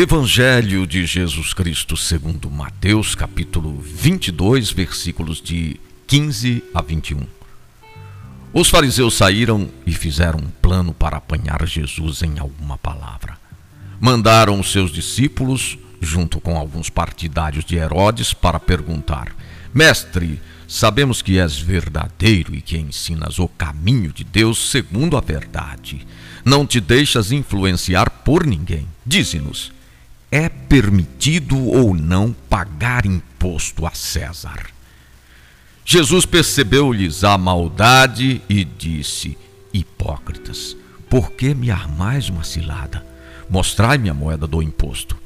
Evangelho de Jesus Cristo segundo Mateus, capítulo 22, versículos de 15 a 21. Os fariseus saíram e fizeram um plano para apanhar Jesus em alguma palavra. Mandaram os seus discípulos, junto com alguns partidários de Herodes, para perguntar: Mestre, sabemos que és verdadeiro e que ensinas o caminho de Deus segundo a verdade. Não te deixas influenciar por ninguém. Dize-nos é permitido ou não pagar imposto a César. Jesus percebeu-lhes a maldade e disse: Hipócritas, por que me armais uma cilada? Mostrai-me a moeda do imposto.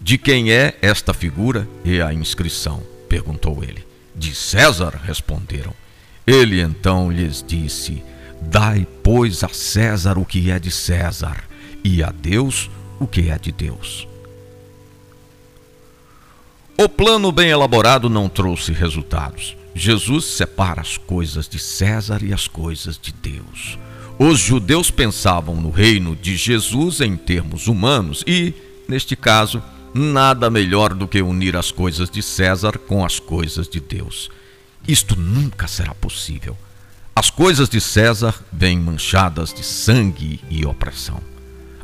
De quem é esta figura e a inscrição? perguntou ele. De César, responderam. Ele então lhes disse: Dai, pois, a César o que é de César, e a Deus o que é de Deus. O plano bem elaborado não trouxe resultados. Jesus separa as coisas de César e as coisas de Deus. Os judeus pensavam no reino de Jesus em termos humanos e, neste caso, nada melhor do que unir as coisas de César com as coisas de Deus. Isto nunca será possível. As coisas de César vêm manchadas de sangue e opressão.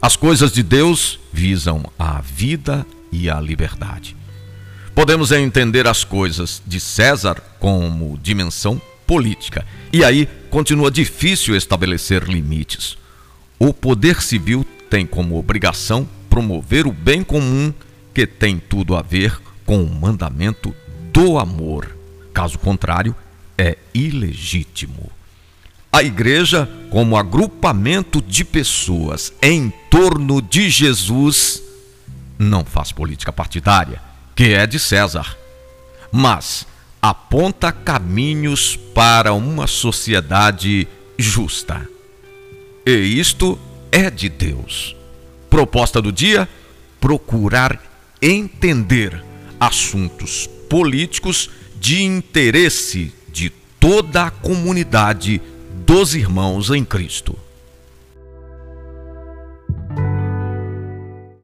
As coisas de Deus visam a vida e a liberdade. Podemos entender as coisas de César como dimensão política. E aí continua difícil estabelecer limites. O poder civil tem como obrigação promover o bem comum que tem tudo a ver com o mandamento do amor. Caso contrário, é ilegítimo. A igreja, como agrupamento de pessoas em torno de Jesus, não faz política partidária que é de César, mas aponta caminhos para uma sociedade justa. E isto é de Deus. Proposta do dia: procurar entender assuntos políticos de interesse de toda a comunidade dos irmãos em Cristo.